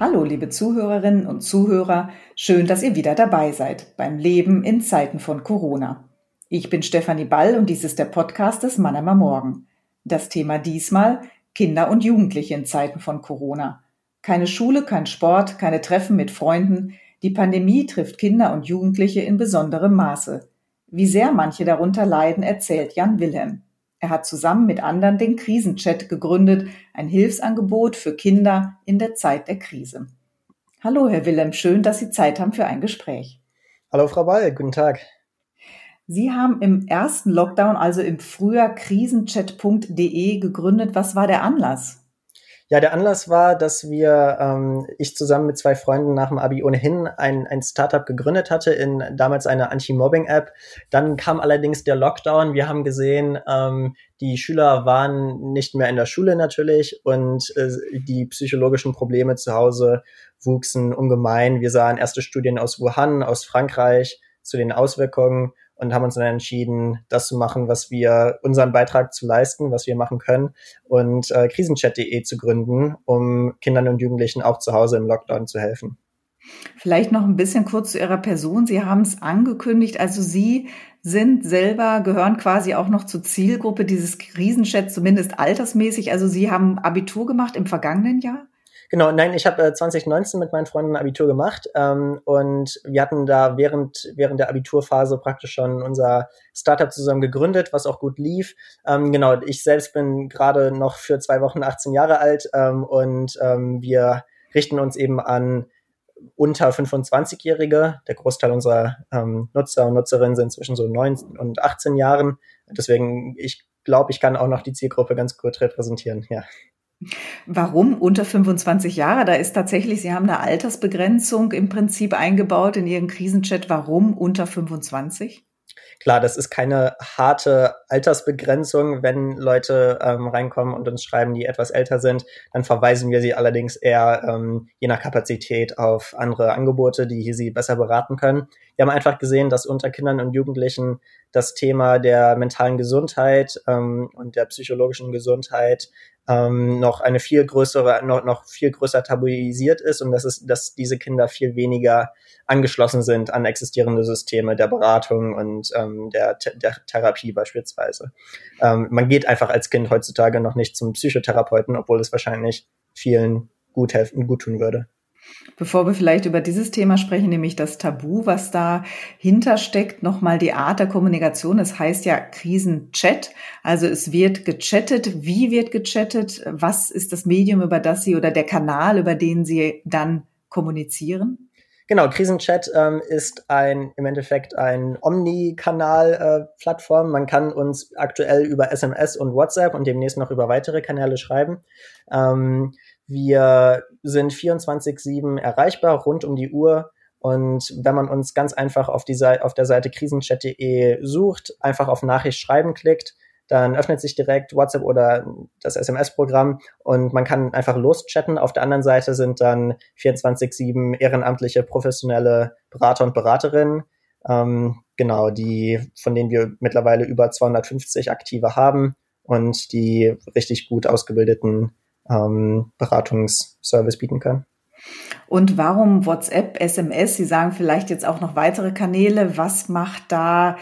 Hallo, liebe Zuhörerinnen und Zuhörer, schön, dass ihr wieder dabei seid beim Leben in Zeiten von Corona. Ich bin Stefanie Ball und dies ist der Podcast des Mannheimer Morgen. Das Thema diesmal Kinder und Jugendliche in Zeiten von Corona. Keine Schule, kein Sport, keine Treffen mit Freunden. Die Pandemie trifft Kinder und Jugendliche in besonderem Maße. Wie sehr manche darunter leiden, erzählt Jan Wilhelm. Er hat zusammen mit anderen den Krisenchat gegründet, ein Hilfsangebot für Kinder in der Zeit der Krise. Hallo, Herr Wilhelm, schön, dass Sie Zeit haben für ein Gespräch. Hallo, Frau Ball, guten Tag. Sie haben im ersten Lockdown, also im Frühjahr, krisenchat.de gegründet. Was war der Anlass? Ja, der Anlass war, dass wir, ähm, ich zusammen mit zwei Freunden nach dem Abi ohnehin ein, ein Startup gegründet hatte, in damals eine Anti-Mobbing-App. Dann kam allerdings der Lockdown. Wir haben gesehen, ähm, die Schüler waren nicht mehr in der Schule natürlich und äh, die psychologischen Probleme zu Hause wuchsen ungemein. Wir sahen erste Studien aus Wuhan, aus Frankreich zu den Auswirkungen und haben uns dann entschieden, das zu machen, was wir, unseren Beitrag zu leisten, was wir machen können und äh, krisenchat.de zu gründen, um Kindern und Jugendlichen auch zu Hause im Lockdown zu helfen. Vielleicht noch ein bisschen kurz zu Ihrer Person. Sie haben es angekündigt, also Sie sind selber, gehören quasi auch noch zur Zielgruppe dieses Krisenchats, zumindest altersmäßig. Also Sie haben Abitur gemacht im vergangenen Jahr? Genau, nein, ich habe äh, 2019 mit meinen Freunden Abitur gemacht ähm, und wir hatten da während, während der Abiturphase praktisch schon unser Startup zusammen gegründet, was auch gut lief. Ähm, genau, ich selbst bin gerade noch für zwei Wochen 18 Jahre alt ähm, und ähm, wir richten uns eben an unter 25-Jährige. Der Großteil unserer ähm, Nutzer und Nutzerinnen sind zwischen so 19 und 18 Jahren. Deswegen, ich glaube, ich kann auch noch die Zielgruppe ganz gut repräsentieren, ja. Warum unter 25 Jahre? Da ist tatsächlich, Sie haben eine Altersbegrenzung im Prinzip eingebaut in Ihren Krisenchat. Warum unter 25? Klar, das ist keine harte Altersbegrenzung. Wenn Leute ähm, reinkommen und uns schreiben, die etwas älter sind, dann verweisen wir sie allerdings eher ähm, je nach Kapazität auf andere Angebote, die sie besser beraten können. Wir haben einfach gesehen, dass unter Kindern und Jugendlichen das Thema der mentalen Gesundheit ähm, und der psychologischen Gesundheit ähm, noch eine viel größere, noch, noch viel größer tabuisiert ist und dass es, dass diese Kinder viel weniger angeschlossen sind an existierende Systeme der Beratung und ähm, der, der Therapie beispielsweise. Ähm, man geht einfach als Kind heutzutage noch nicht zum Psychotherapeuten, obwohl es wahrscheinlich vielen gut helfen, gut tun würde. Bevor wir vielleicht über dieses Thema sprechen, nämlich das Tabu, was dahinter steckt, nochmal die Art der Kommunikation. Es heißt ja Krisenchat. Also es wird gechattet. Wie wird gechattet? Was ist das Medium, über das Sie oder der Kanal, über den Sie dann kommunizieren? Genau, Krisenchat ähm, ist ein im Endeffekt ein Omni-Kanal-Plattform. Äh, Man kann uns aktuell über SMS und WhatsApp und demnächst noch über weitere Kanäle schreiben. Ähm, wir sind 24-7 erreichbar, rund um die Uhr. Und wenn man uns ganz einfach auf, die Seite, auf der Seite krisenchat.de sucht, einfach auf Nachricht schreiben klickt, dann öffnet sich direkt WhatsApp oder das SMS-Programm und man kann einfach loschatten. Auf der anderen Seite sind dann 24-7 ehrenamtliche, professionelle Berater und Beraterinnen, ähm, genau, die, von denen wir mittlerweile über 250 Aktive haben und die richtig gut ausgebildeten ähm, Beratungsservice bieten können. Und warum WhatsApp, SMS? Sie sagen vielleicht jetzt auch noch weitere Kanäle. Was macht da,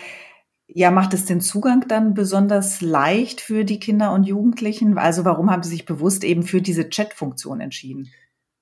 ja, macht es den Zugang dann besonders leicht für die Kinder und Jugendlichen? Also warum haben Sie sich bewusst eben für diese Chat-Funktion entschieden?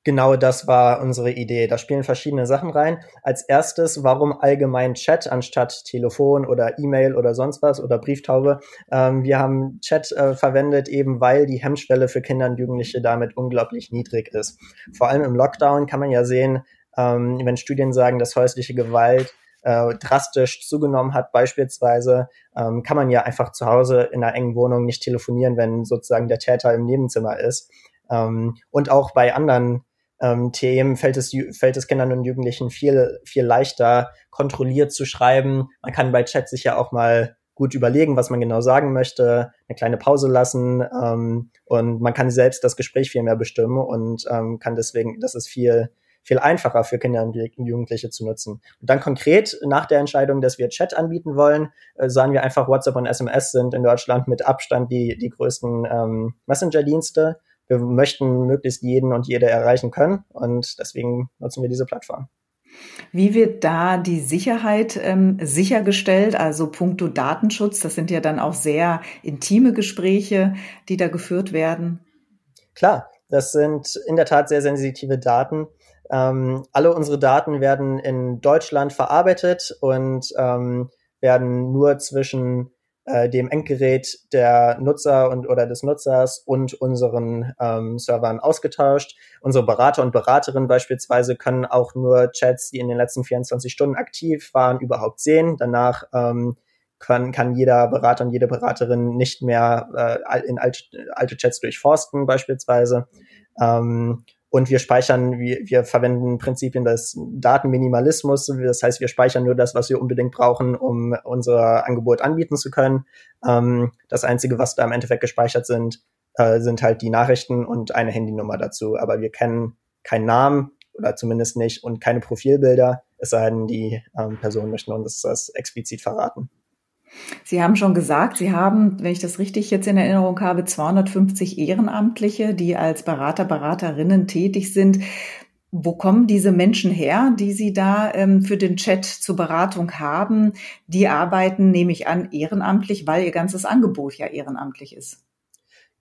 Genau das war unsere Idee. Da spielen verschiedene Sachen rein. Als erstes, warum allgemein Chat anstatt Telefon oder E-Mail oder sonst was oder Brieftaube? Ähm, wir haben Chat äh, verwendet, eben weil die Hemmschwelle für Kinder und Jugendliche damit unglaublich niedrig ist. Vor allem im Lockdown kann man ja sehen, ähm, wenn Studien sagen, dass häusliche Gewalt äh, drastisch zugenommen hat, beispielsweise, ähm, kann man ja einfach zu Hause in einer engen Wohnung nicht telefonieren, wenn sozusagen der Täter im Nebenzimmer ist. Ähm, und auch bei anderen ähm, Themen fällt es, fällt es Kindern und Jugendlichen viel, viel leichter, kontrolliert zu schreiben. Man kann bei Chat sich ja auch mal gut überlegen, was man genau sagen möchte, eine kleine Pause lassen ähm, und man kann selbst das Gespräch viel mehr bestimmen und ähm, kann deswegen, das ist viel, viel einfacher für Kinder und Jugendliche zu nutzen. Und dann konkret nach der Entscheidung, dass wir Chat anbieten wollen, äh, sagen wir einfach, WhatsApp und SMS sind in Deutschland mit Abstand die, die größten ähm, Messenger-Dienste wir möchten möglichst jeden und jede erreichen können und deswegen nutzen wir diese Plattform. Wie wird da die Sicherheit ähm, sichergestellt? Also puncto Datenschutz, das sind ja dann auch sehr intime Gespräche, die da geführt werden. Klar, das sind in der Tat sehr sensitive Daten. Ähm, alle unsere Daten werden in Deutschland verarbeitet und ähm, werden nur zwischen äh, dem Endgerät der Nutzer und oder des Nutzers und unseren ähm, Servern ausgetauscht. Unsere Berater und Beraterinnen beispielsweise können auch nur Chats, die in den letzten 24 Stunden aktiv waren, überhaupt sehen. Danach ähm, kann, kann jeder Berater und jede Beraterin nicht mehr äh, in alte, alte Chats durchforsten beispielsweise. Ähm, und wir speichern, wir, wir verwenden Prinzipien des Datenminimalismus. Das heißt, wir speichern nur das, was wir unbedingt brauchen, um unser Angebot anbieten zu können. Ähm, das Einzige, was da im Endeffekt gespeichert sind, äh, sind halt die Nachrichten und eine Handynummer dazu. Aber wir kennen keinen Namen oder zumindest nicht und keine Profilbilder, es sei denn, die ähm, Personen möchten uns das explizit verraten. Sie haben schon gesagt, Sie haben, wenn ich das richtig jetzt in Erinnerung habe, 250 Ehrenamtliche, die als Berater, Beraterinnen tätig sind. Wo kommen diese Menschen her, die Sie da ähm, für den Chat zur Beratung haben? Die arbeiten, nehme ich an, ehrenamtlich, weil Ihr ganzes Angebot ja ehrenamtlich ist.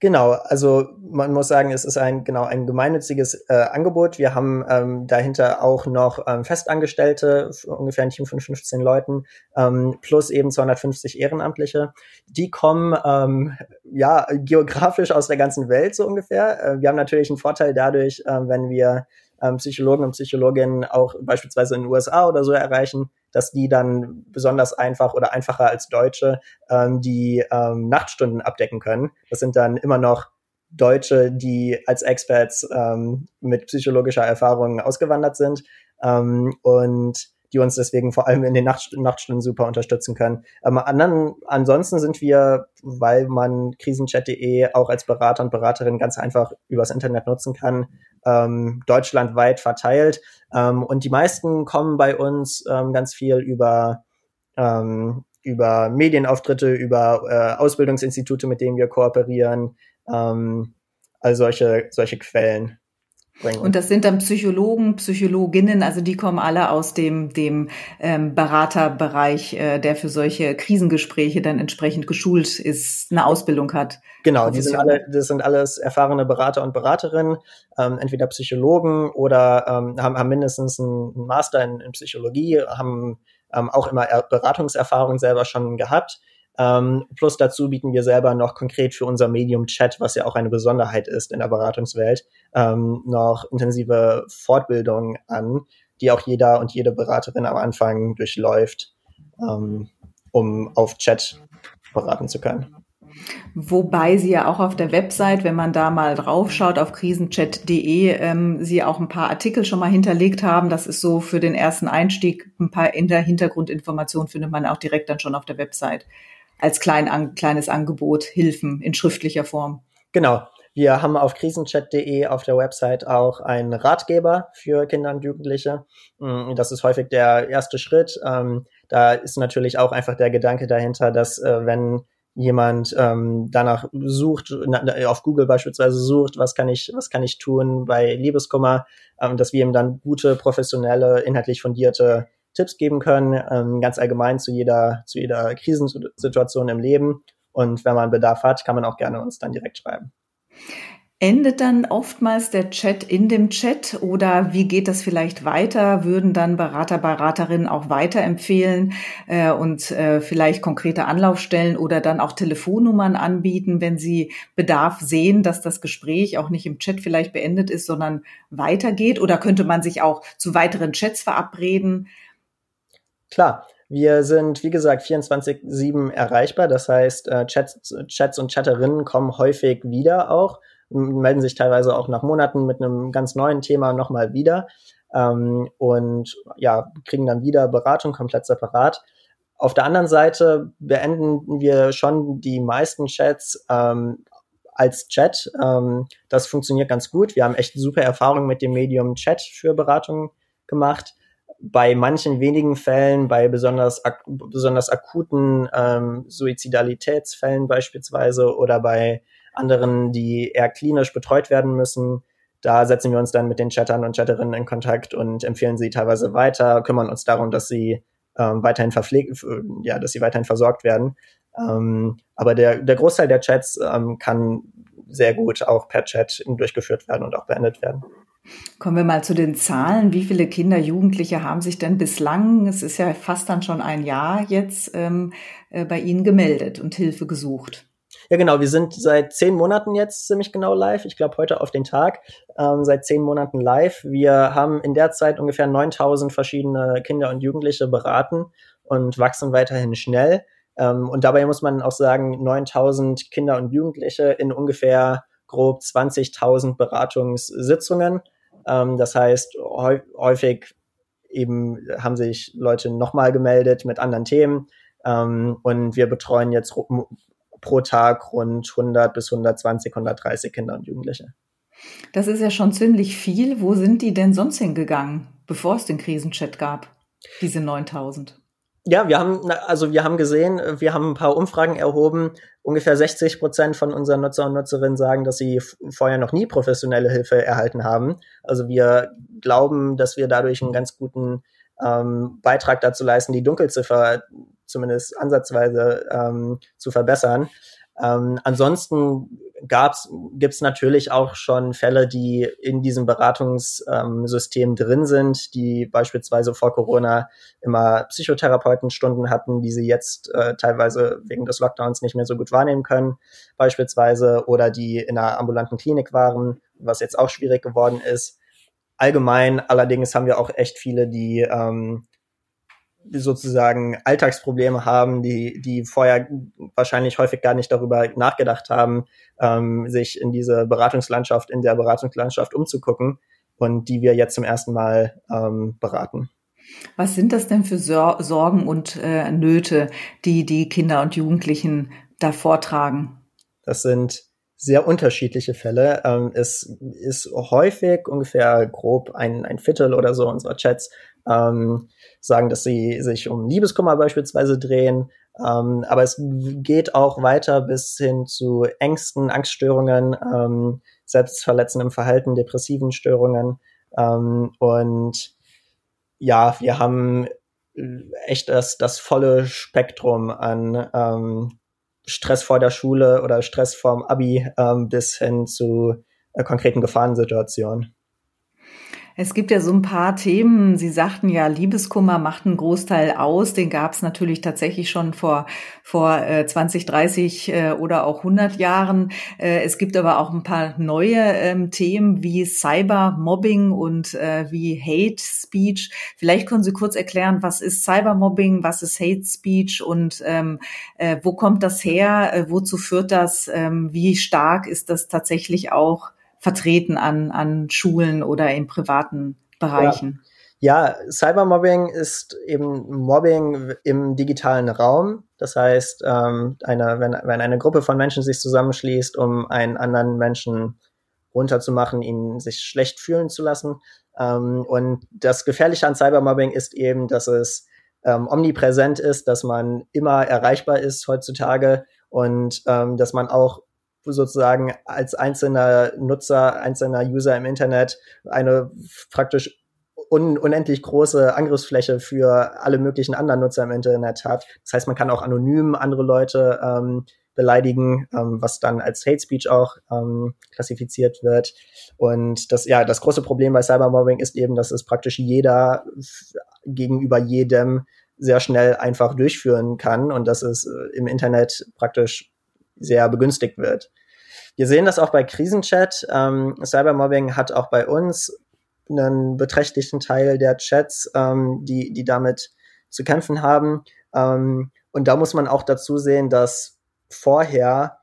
Genau, also man muss sagen, es ist ein genau ein gemeinnütziges äh, Angebot. Wir haben ähm, dahinter auch noch ähm, Festangestellte, ungefähr ein Team von 15 Leuten, ähm, plus eben 250 Ehrenamtliche. Die kommen ähm, ja geografisch aus der ganzen Welt so ungefähr. Äh, wir haben natürlich einen Vorteil dadurch, äh, wenn wir ähm, Psychologen und Psychologinnen auch beispielsweise in den USA oder so erreichen, dass die dann besonders einfach oder einfacher als Deutsche ähm, die ähm, Nachtstunden abdecken können. Das sind dann immer noch Deutsche, die als Experts ähm, mit psychologischer Erfahrung ausgewandert sind ähm, und die uns deswegen vor allem in den Nacht, Nachtstunden super unterstützen können. Ähm, anderen, ansonsten sind wir, weil man krisenchat.de auch als Berater und Beraterin ganz einfach übers Internet nutzen kann, ähm, deutschlandweit verteilt. Ähm, und die meisten kommen bei uns ähm, ganz viel über ähm, über Medienauftritte, über äh, Ausbildungsinstitute, mit denen wir kooperieren, ähm, all solche solche Quellen bringen. Und das sind dann Psychologen, Psychologinnen, also die kommen alle aus dem, dem ähm, Beraterbereich, äh, der für solche Krisengespräche dann entsprechend geschult ist, eine Ausbildung hat. Genau, die sind alle, das sind alles erfahrene Berater und Beraterinnen, ähm, entweder Psychologen oder ähm, haben, haben mindestens einen Master in, in Psychologie, haben ähm, auch immer Beratungserfahrung selber schon gehabt ähm, plus dazu bieten wir selber noch konkret für unser Medium Chat, was ja auch eine Besonderheit ist in der Beratungswelt, ähm, noch intensive Fortbildungen an, die auch jeder und jede Beraterin am Anfang durchläuft, ähm, um auf Chat beraten zu können. Wobei Sie ja auch auf der Website, wenn man da mal draufschaut, auf krisenchat.de, ähm, Sie auch ein paar Artikel schon mal hinterlegt haben. Das ist so für den ersten Einstieg ein paar in der Hintergrundinformationen findet man auch direkt dann schon auf der Website als klein, an, kleines Angebot Hilfen in schriftlicher Form. Genau. Wir haben auf krisenchat.de auf der Website auch einen Ratgeber für Kinder und Jugendliche. Mm, das ist häufig der erste Schritt. Ähm, da ist natürlich auch einfach der Gedanke dahinter, dass äh, wenn jemand ähm, danach sucht, auf Google beispielsweise sucht, was kann ich, was kann ich tun bei Liebeskummer, ähm, dass wir ihm dann gute, professionelle, inhaltlich fundierte Tipps geben können, ähm, ganz allgemein zu jeder, zu jeder Krisensituation im Leben. Und wenn man Bedarf hat, kann man auch gerne uns dann direkt schreiben. Endet dann oftmals der Chat in dem Chat oder wie geht das vielleicht weiter? Würden dann Berater, Beraterinnen auch weiterempfehlen äh, und äh, vielleicht konkrete Anlaufstellen oder dann auch Telefonnummern anbieten, wenn sie Bedarf sehen, dass das Gespräch auch nicht im Chat vielleicht beendet ist, sondern weitergeht? Oder könnte man sich auch zu weiteren Chats verabreden? Klar, wir sind, wie gesagt, 24-7 erreichbar. Das heißt, äh, Chats, Chats und Chatterinnen kommen häufig wieder auch, melden sich teilweise auch nach Monaten mit einem ganz neuen Thema nochmal wieder ähm, und ja, kriegen dann wieder Beratung komplett separat. Auf der anderen Seite beenden wir schon die meisten Chats ähm, als Chat. Ähm, das funktioniert ganz gut. Wir haben echt super Erfahrungen mit dem Medium Chat für Beratung gemacht bei manchen wenigen Fällen, bei besonders, ak besonders akuten ähm, Suizidalitätsfällen beispielsweise oder bei anderen, die eher klinisch betreut werden müssen. Da setzen wir uns dann mit den Chattern und Chatterinnen in Kontakt und empfehlen sie teilweise weiter, kümmern uns darum, dass sie ähm, weiterhin verpflegt, ja, dass sie weiterhin versorgt werden. Ähm, aber der, der Großteil der Chats ähm, kann sehr gut auch per Chat durchgeführt werden und auch beendet werden. Kommen wir mal zu den Zahlen. Wie viele Kinder, Jugendliche haben sich denn bislang, es ist ja fast dann schon ein Jahr jetzt, ähm, äh, bei Ihnen gemeldet und Hilfe gesucht? Ja, genau. Wir sind seit zehn Monaten jetzt ziemlich genau live. Ich glaube, heute auf den Tag. Ähm, seit zehn Monaten live. Wir haben in der Zeit ungefähr 9000 verschiedene Kinder und Jugendliche beraten und wachsen weiterhin schnell. Ähm, und dabei muss man auch sagen, 9000 Kinder und Jugendliche in ungefähr grob 20.000 Beratungssitzungen. Ähm, das heißt, häufig eben haben sich Leute nochmal gemeldet mit anderen Themen. Ähm, und wir betreuen jetzt pro Tag rund 100 bis 120, 130 Kinder und Jugendliche. Das ist ja schon ziemlich viel. Wo sind die denn sonst hingegangen, bevor es den Krisenchat gab, diese 9000? Ja, wir haben, also wir haben gesehen, wir haben ein paar Umfragen erhoben. Ungefähr 60 Prozent von unseren Nutzer und Nutzerinnen sagen, dass sie vorher noch nie professionelle Hilfe erhalten haben. Also wir glauben, dass wir dadurch einen ganz guten ähm, Beitrag dazu leisten, die Dunkelziffer zumindest ansatzweise ähm, zu verbessern. Ähm, ansonsten gibt es natürlich auch schon Fälle, die in diesem Beratungssystem ähm, drin sind, die beispielsweise vor Corona immer Psychotherapeutenstunden hatten, die sie jetzt äh, teilweise wegen des Lockdowns nicht mehr so gut wahrnehmen können, beispielsweise, oder die in einer ambulanten Klinik waren, was jetzt auch schwierig geworden ist. Allgemein allerdings haben wir auch echt viele, die ähm, sozusagen Alltagsprobleme haben, die, die vorher wahrscheinlich häufig gar nicht darüber nachgedacht haben, ähm, sich in diese Beratungslandschaft, in der Beratungslandschaft umzugucken und die wir jetzt zum ersten Mal ähm, beraten. Was sind das denn für Sor Sorgen und äh, Nöte, die die Kinder und Jugendlichen da vortragen? Das sind sehr unterschiedliche Fälle. Ähm, es ist häufig ungefähr grob ein, ein Viertel oder so unserer Chats ähm, sagen, dass sie sich um Liebeskummer beispielsweise drehen. Ähm, aber es geht auch weiter bis hin zu Ängsten, Angststörungen, ähm, selbstverletzendem Verhalten, depressiven Störungen. Ähm, und ja, wir haben echt das, das volle Spektrum an ähm, Stress vor der Schule oder Stress vorm Abi ähm, bis hin zu äh, konkreten Gefahrensituationen. Es gibt ja so ein paar Themen. Sie sagten ja, Liebeskummer macht einen Großteil aus. Den gab es natürlich tatsächlich schon vor, vor äh, 20, 30 äh, oder auch 100 Jahren. Äh, es gibt aber auch ein paar neue ähm, Themen wie Cybermobbing und äh, wie Hate Speech. Vielleicht können Sie kurz erklären, was ist Cybermobbing, was ist Hate Speech und ähm, äh, wo kommt das her, äh, wozu führt das, ähm, wie stark ist das tatsächlich auch vertreten an, an Schulen oder in privaten Bereichen? Ja. ja, Cybermobbing ist eben Mobbing im digitalen Raum. Das heißt, ähm, eine, wenn, wenn eine Gruppe von Menschen sich zusammenschließt, um einen anderen Menschen runterzumachen, ihn sich schlecht fühlen zu lassen. Ähm, und das Gefährliche an Cybermobbing ist eben, dass es ähm, omnipräsent ist, dass man immer erreichbar ist heutzutage und ähm, dass man auch sozusagen als einzelner Nutzer, einzelner User im Internet eine praktisch un unendlich große Angriffsfläche für alle möglichen anderen Nutzer im Internet hat. Das heißt, man kann auch anonym andere Leute ähm, beleidigen, ähm, was dann als Hate Speech auch ähm, klassifiziert wird. Und das, ja, das große Problem bei Cybermobbing ist eben, dass es praktisch jeder gegenüber jedem sehr schnell einfach durchführen kann und dass es äh, im Internet praktisch sehr begünstigt wird. Wir sehen das auch bei Krisenchat. Ähm, Cybermobbing hat auch bei uns einen beträchtlichen Teil der Chats, ähm, die, die damit zu kämpfen haben. Ähm, und da muss man auch dazu sehen, dass vorher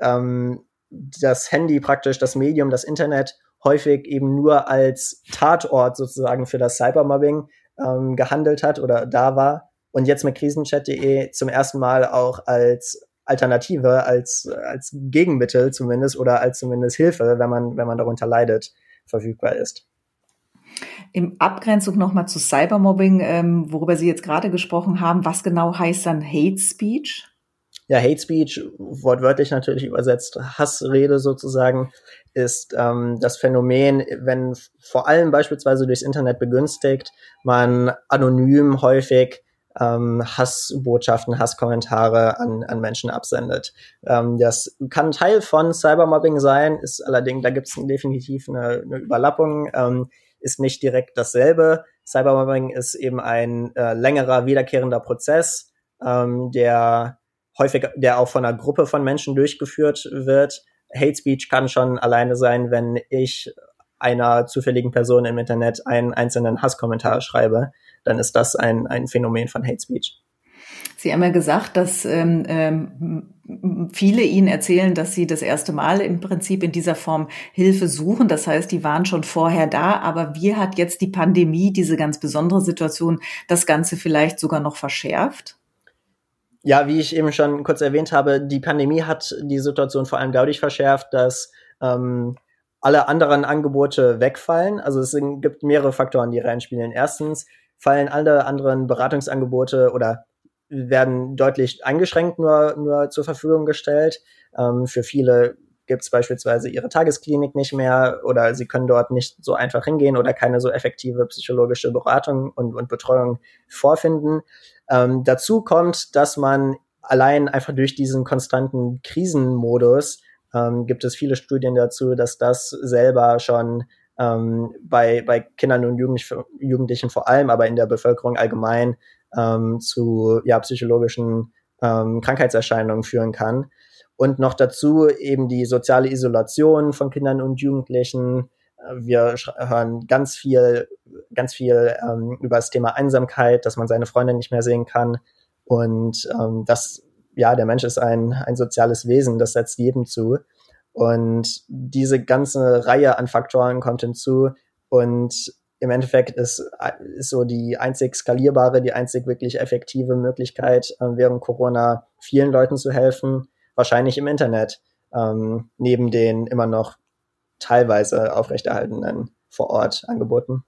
ähm, das Handy praktisch, das Medium, das Internet häufig eben nur als Tatort sozusagen für das Cybermobbing ähm, gehandelt hat oder da war und jetzt mit krisenchat.de zum ersten Mal auch als Alternative, als, als Gegenmittel zumindest oder als zumindest Hilfe, wenn man, wenn man darunter leidet, verfügbar ist. Im Abgrenzung nochmal zu Cybermobbing, ähm, worüber Sie jetzt gerade gesprochen haben, was genau heißt dann Hate Speech? ja, Hate Speech, wortwörtlich natürlich übersetzt, Hassrede sozusagen, ist ähm, das Phänomen, wenn vor allem beispielsweise durchs Internet begünstigt, man anonym häufig ähm, Hassbotschaften, Hasskommentare an, an Menschen absendet. Ähm, das kann Teil von Cybermobbing sein, ist allerdings, da gibt es definitiv eine, eine Überlappung, ähm, ist nicht direkt dasselbe. Cybermobbing ist eben ein äh, längerer, wiederkehrender Prozess, ähm, der häufig, der auch von einer Gruppe von Menschen durchgeführt wird. Hate Speech kann schon alleine sein, wenn ich einer zufälligen Person im Internet einen einzelnen Hasskommentar schreibe, dann ist das ein, ein Phänomen von Hate Speech. Sie haben ja gesagt, dass ähm, ähm, viele Ihnen erzählen, dass Sie das erste Mal im Prinzip in dieser Form Hilfe suchen. Das heißt, die waren schon vorher da, aber wie hat jetzt die Pandemie, diese ganz besondere Situation, das Ganze vielleicht sogar noch verschärft? Ja, wie ich eben schon kurz erwähnt habe, die Pandemie hat die Situation vor allem dadurch verschärft, dass ähm, alle anderen Angebote wegfallen. Also es gibt mehrere Faktoren, die reinspielen. Erstens fallen alle anderen Beratungsangebote oder werden deutlich eingeschränkt nur, nur zur Verfügung gestellt. Ähm, für viele gibt es beispielsweise ihre Tagesklinik nicht mehr oder sie können dort nicht so einfach hingehen oder keine so effektive psychologische Beratung und, und Betreuung vorfinden. Ähm, dazu kommt, dass man allein einfach durch diesen konstanten Krisenmodus ähm, gibt es viele Studien dazu, dass das selber schon ähm, bei, bei Kindern und Jugendlichen vor allem, aber in der Bevölkerung allgemein ähm, zu ja, psychologischen ähm, Krankheitserscheinungen führen kann. Und noch dazu eben die soziale Isolation von Kindern und Jugendlichen. Wir hören ganz viel, ganz viel ähm, über das Thema Einsamkeit, dass man seine Freunde nicht mehr sehen kann. Und ähm, das, ja, der Mensch ist ein, ein soziales Wesen, das setzt jedem zu. Und diese ganze Reihe an Faktoren kommt hinzu. Und im Endeffekt ist, ist so die einzig skalierbare, die einzig wirklich effektive Möglichkeit, äh, während Corona vielen Leuten zu helfen, wahrscheinlich im Internet, ähm, neben den immer noch teilweise aufrechterhaltenen vor Ort Angeboten.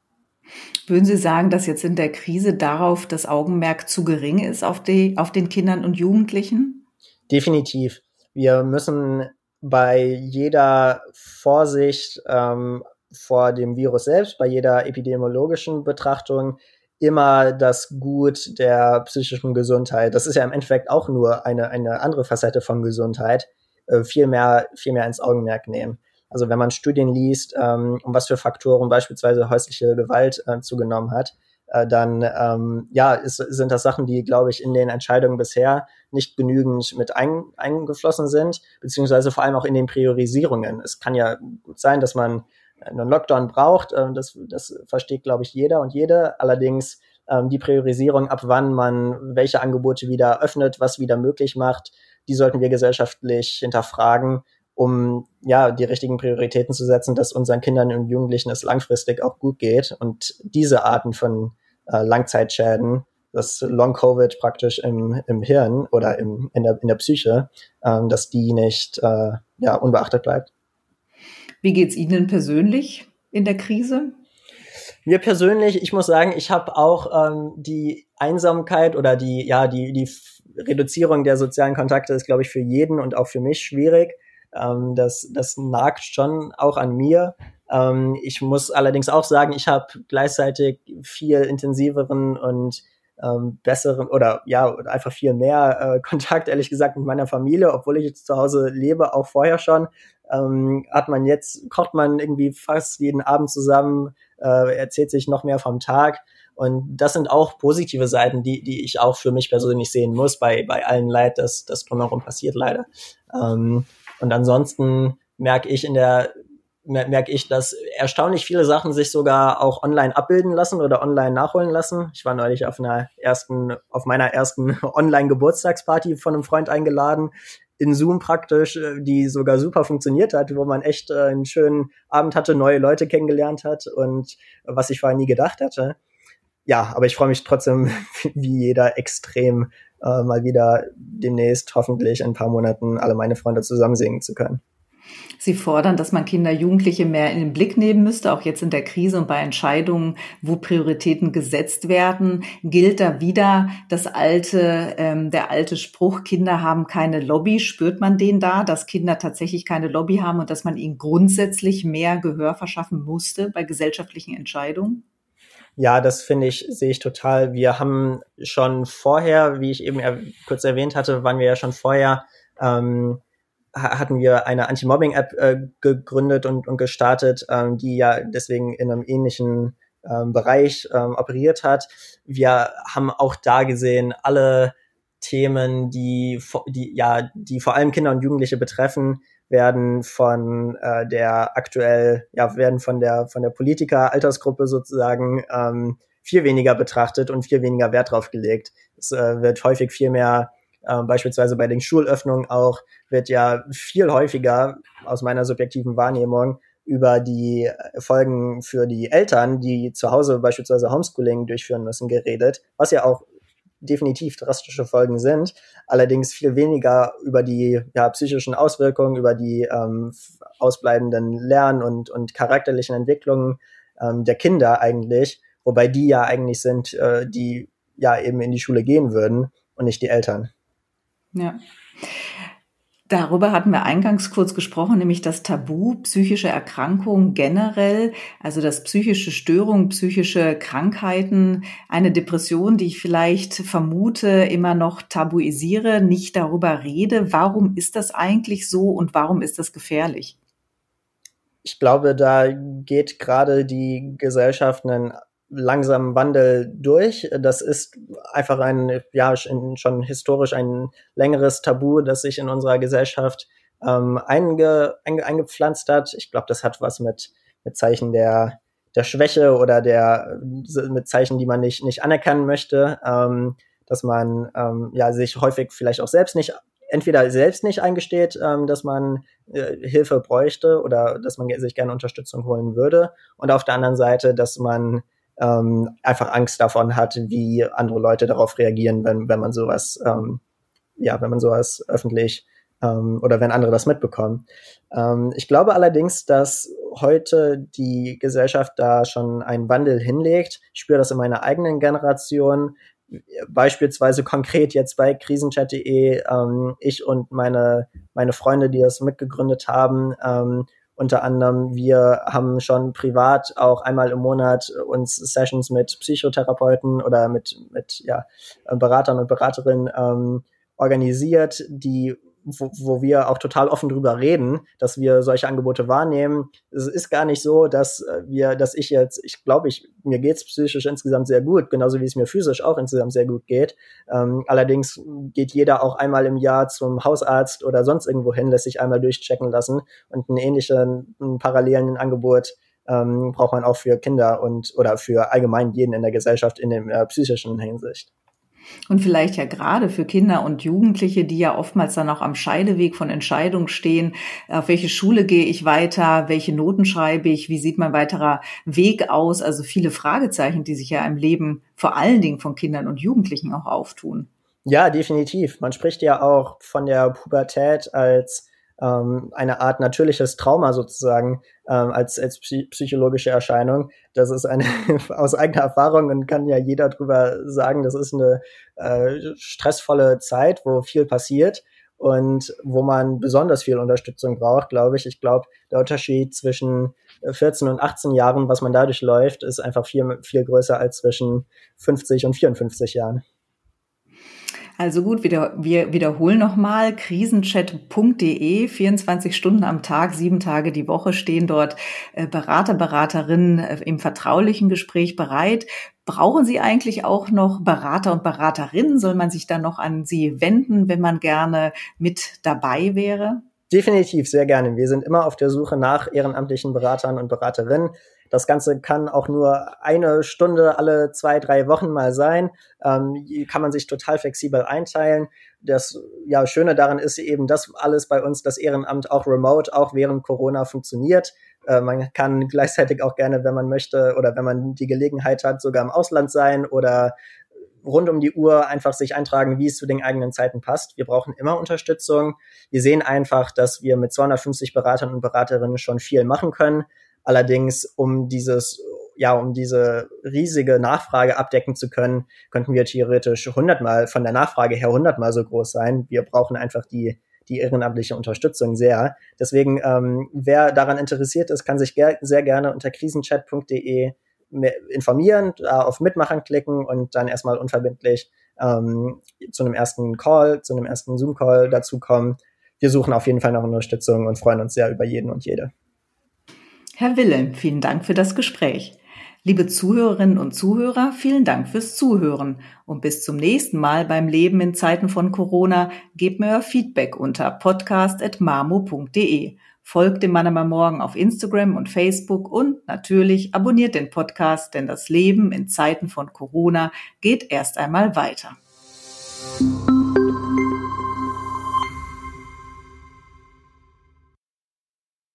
Würden Sie sagen, dass jetzt in der Krise darauf das Augenmerk zu gering ist auf, die, auf den Kindern und Jugendlichen? Definitiv. Wir müssen bei jeder Vorsicht ähm, vor dem Virus selbst, bei jeder epidemiologischen Betrachtung immer das Gut der psychischen Gesundheit. Das ist ja im Endeffekt auch nur eine, eine andere Facette von Gesundheit, äh, viel mehr, viel mehr ins Augenmerk nehmen. Also wenn man Studien liest, ähm, um was für Faktoren beispielsweise häusliche Gewalt äh, zugenommen hat, äh, dann ähm, ja, ist, sind das Sachen, die, glaube ich, in den Entscheidungen bisher nicht genügend mit ein, eingeflossen sind, beziehungsweise vor allem auch in den Priorisierungen. Es kann ja sein, dass man einen Lockdown braucht. Ähm, das, das versteht, glaube ich, jeder und jede. Allerdings ähm, die Priorisierung, ab wann man welche Angebote wieder öffnet, was wieder möglich macht, die sollten wir gesellschaftlich hinterfragen, um ja die richtigen Prioritäten zu setzen, dass unseren Kindern und Jugendlichen es langfristig auch gut geht und diese Arten von äh, Langzeitschäden, das Long-Covid praktisch im, im Hirn oder im, in, der, in der Psyche, ähm, dass die nicht äh, ja, unbeachtet bleibt. Wie geht's Ihnen persönlich in der Krise? Mir persönlich, ich muss sagen, ich habe auch ähm, die Einsamkeit oder die, ja, die, die Reduzierung der sozialen Kontakte ist, glaube ich, für jeden und auch für mich schwierig. Ähm, das, das nagt schon auch an mir. Ähm, ich muss allerdings auch sagen, ich habe gleichzeitig viel intensiveren und ähm, besseren oder ja, einfach viel mehr äh, Kontakt, ehrlich gesagt, mit meiner Familie, obwohl ich jetzt zu Hause lebe, auch vorher schon ähm, hat man jetzt, kocht man irgendwie fast jeden Abend zusammen, äh, erzählt sich noch mehr vom Tag. Und das sind auch positive Seiten, die, die ich auch für mich persönlich sehen muss, bei, bei allen Leid, das, das drumherum passiert leider. Ähm, und ansonsten merke ich in der merke ich, dass erstaunlich viele Sachen sich sogar auch online abbilden lassen oder online nachholen lassen. Ich war neulich auf einer ersten, auf meiner ersten Online-Geburtstagsparty von einem Freund eingeladen in Zoom praktisch, äh, die sogar super funktioniert hat, wo man echt äh, einen schönen Abend hatte, neue Leute kennengelernt hat und was ich vorher nie gedacht hatte. Ja, aber ich freue mich trotzdem wie jeder extrem äh, mal wieder demnächst hoffentlich in ein paar Monaten alle meine Freunde zusammen singen zu können. Sie fordern, dass man Kinder, Jugendliche mehr in den Blick nehmen müsste, auch jetzt in der Krise und bei Entscheidungen, wo Prioritäten gesetzt werden, gilt da wieder das alte, ähm, der alte Spruch, Kinder haben keine Lobby. Spürt man den da, dass Kinder tatsächlich keine Lobby haben und dass man ihnen grundsätzlich mehr Gehör verschaffen musste bei gesellschaftlichen Entscheidungen? Ja, das finde ich, sehe ich total. Wir haben schon vorher, wie ich eben er kurz erwähnt hatte, waren wir ja schon vorher ähm, hatten wir eine Anti-Mobbing-App äh, gegründet und, und gestartet, ähm, die ja deswegen in einem ähnlichen ähm, Bereich ähm, operiert hat. Wir haben auch da gesehen, alle Themen, die, die, ja, die vor allem Kinder und Jugendliche betreffen, werden von äh, der aktuell, ja, werden von der, von der Politiker-Altersgruppe sozusagen ähm, viel weniger betrachtet und viel weniger Wert drauf gelegt. Es äh, wird häufig viel mehr ähm, beispielsweise bei den Schulöffnungen auch wird ja viel häufiger aus meiner subjektiven Wahrnehmung über die Folgen für die Eltern, die zu Hause beispielsweise Homeschooling durchführen müssen, geredet, was ja auch definitiv drastische Folgen sind, allerdings viel weniger über die ja, psychischen Auswirkungen, über die ähm, ausbleibenden Lern- und, und charakterlichen Entwicklungen ähm, der Kinder eigentlich, wobei die ja eigentlich sind, äh, die ja eben in die Schule gehen würden und nicht die Eltern. Ja. Darüber hatten wir eingangs kurz gesprochen, nämlich das Tabu psychische Erkrankungen generell, also dass psychische Störungen, psychische Krankheiten, eine Depression, die ich vielleicht vermute, immer noch tabuisiere, nicht darüber rede. Warum ist das eigentlich so und warum ist das gefährlich? Ich glaube, da geht gerade die Gesellschaft einen langsamen Wandel durch. Das ist einfach ein, ja, schon historisch ein längeres Tabu, das sich in unserer Gesellschaft ähm, einge, einge, eingepflanzt hat. Ich glaube, das hat was mit, mit Zeichen der, der Schwäche oder der, mit Zeichen, die man nicht, nicht anerkennen möchte, ähm, dass man ähm, ja sich häufig vielleicht auch selbst nicht entweder selbst nicht eingesteht, ähm, dass man äh, Hilfe bräuchte oder dass man sich gerne Unterstützung holen würde. Und auf der anderen Seite, dass man ähm, einfach Angst davon hat, wie andere Leute darauf reagieren, wenn, wenn man sowas, ähm, ja, wenn man sowas öffentlich ähm, oder wenn andere das mitbekommen. Ähm, ich glaube allerdings, dass heute die Gesellschaft da schon einen Wandel hinlegt. Ich spüre das in meiner eigenen Generation. Beispielsweise konkret jetzt bei krisenchat.de, ähm, ich und meine, meine Freunde, die das mitgegründet haben, ähm, unter anderem, wir haben schon privat auch einmal im Monat uns Sessions mit Psychotherapeuten oder mit, mit ja, Beratern und Beraterinnen ähm, organisiert, die wo, wo wir auch total offen drüber reden, dass wir solche Angebote wahrnehmen. Es ist gar nicht so, dass äh, wir, dass ich jetzt, ich glaube, ich, mir geht's psychisch insgesamt sehr gut, genauso wie es mir physisch auch insgesamt sehr gut geht. Ähm, allerdings geht jeder auch einmal im Jahr zum Hausarzt oder sonst irgendwo hin, lässt sich einmal durchchecken lassen und einen ähnlichen, einen parallelen Angebot ähm, braucht man auch für Kinder und oder für allgemein jeden in der Gesellschaft in der äh, psychischen Hinsicht. Und vielleicht ja gerade für Kinder und Jugendliche, die ja oftmals dann auch am Scheideweg von Entscheidungen stehen, auf welche Schule gehe ich weiter, welche Noten schreibe ich, wie sieht mein weiterer Weg aus, also viele Fragezeichen, die sich ja im Leben vor allen Dingen von Kindern und Jugendlichen auch auftun. Ja, definitiv. Man spricht ja auch von der Pubertät als ähm, eine Art natürliches Trauma sozusagen ähm, als, als psychologische Erscheinung. Das ist eine aus eigener Erfahrung und kann ja jeder drüber sagen, das ist eine äh, stressvolle Zeit, wo viel passiert und wo man besonders viel Unterstützung braucht, glaube ich. Ich glaube, der Unterschied zwischen 14 und 18 Jahren, was man dadurch läuft, ist einfach viel, viel größer als zwischen 50 und 54 Jahren. Also gut, wieder, wir wiederholen nochmal krisenchat.de, 24 Stunden am Tag, sieben Tage die Woche stehen dort äh, Berater, Beraterinnen äh, im vertraulichen Gespräch bereit. Brauchen Sie eigentlich auch noch Berater und Beraterinnen? Soll man sich dann noch an Sie wenden, wenn man gerne mit dabei wäre? Definitiv, sehr gerne. Wir sind immer auf der Suche nach ehrenamtlichen Beratern und Beraterinnen. Das Ganze kann auch nur eine Stunde alle zwei, drei Wochen mal sein. Ähm, kann man sich total flexibel einteilen. Das ja, Schöne daran ist eben, dass alles bei uns, das Ehrenamt auch remote, auch während Corona funktioniert. Äh, man kann gleichzeitig auch gerne, wenn man möchte oder wenn man die Gelegenheit hat, sogar im Ausland sein oder rund um die Uhr einfach sich eintragen, wie es zu den eigenen Zeiten passt. Wir brauchen immer Unterstützung. Wir sehen einfach, dass wir mit 250 Beratern und Beraterinnen schon viel machen können. Allerdings, um dieses ja, um diese riesige Nachfrage abdecken zu können, könnten wir theoretisch hundertmal von der Nachfrage her hundertmal so groß sein. Wir brauchen einfach die die ehrenamtliche Unterstützung sehr. Deswegen, ähm, wer daran interessiert ist, kann sich ger sehr gerne unter krisenchat.de informieren, auf Mitmachen klicken und dann erstmal unverbindlich ähm, zu einem ersten Call, zu einem ersten Zoom-Call dazukommen. Wir suchen auf jeden Fall nach Unterstützung und freuen uns sehr über jeden und jede. Herr Wilhelm, vielen Dank für das Gespräch. Liebe Zuhörerinnen und Zuhörer, vielen Dank fürs Zuhören und bis zum nächsten Mal beim Leben in Zeiten von Corona. Gebt mir euer Feedback unter podcast.mamo.de. Folgt dem Mannheimer Morgen auf Instagram und Facebook und natürlich abonniert den Podcast, denn das Leben in Zeiten von Corona geht erst einmal weiter.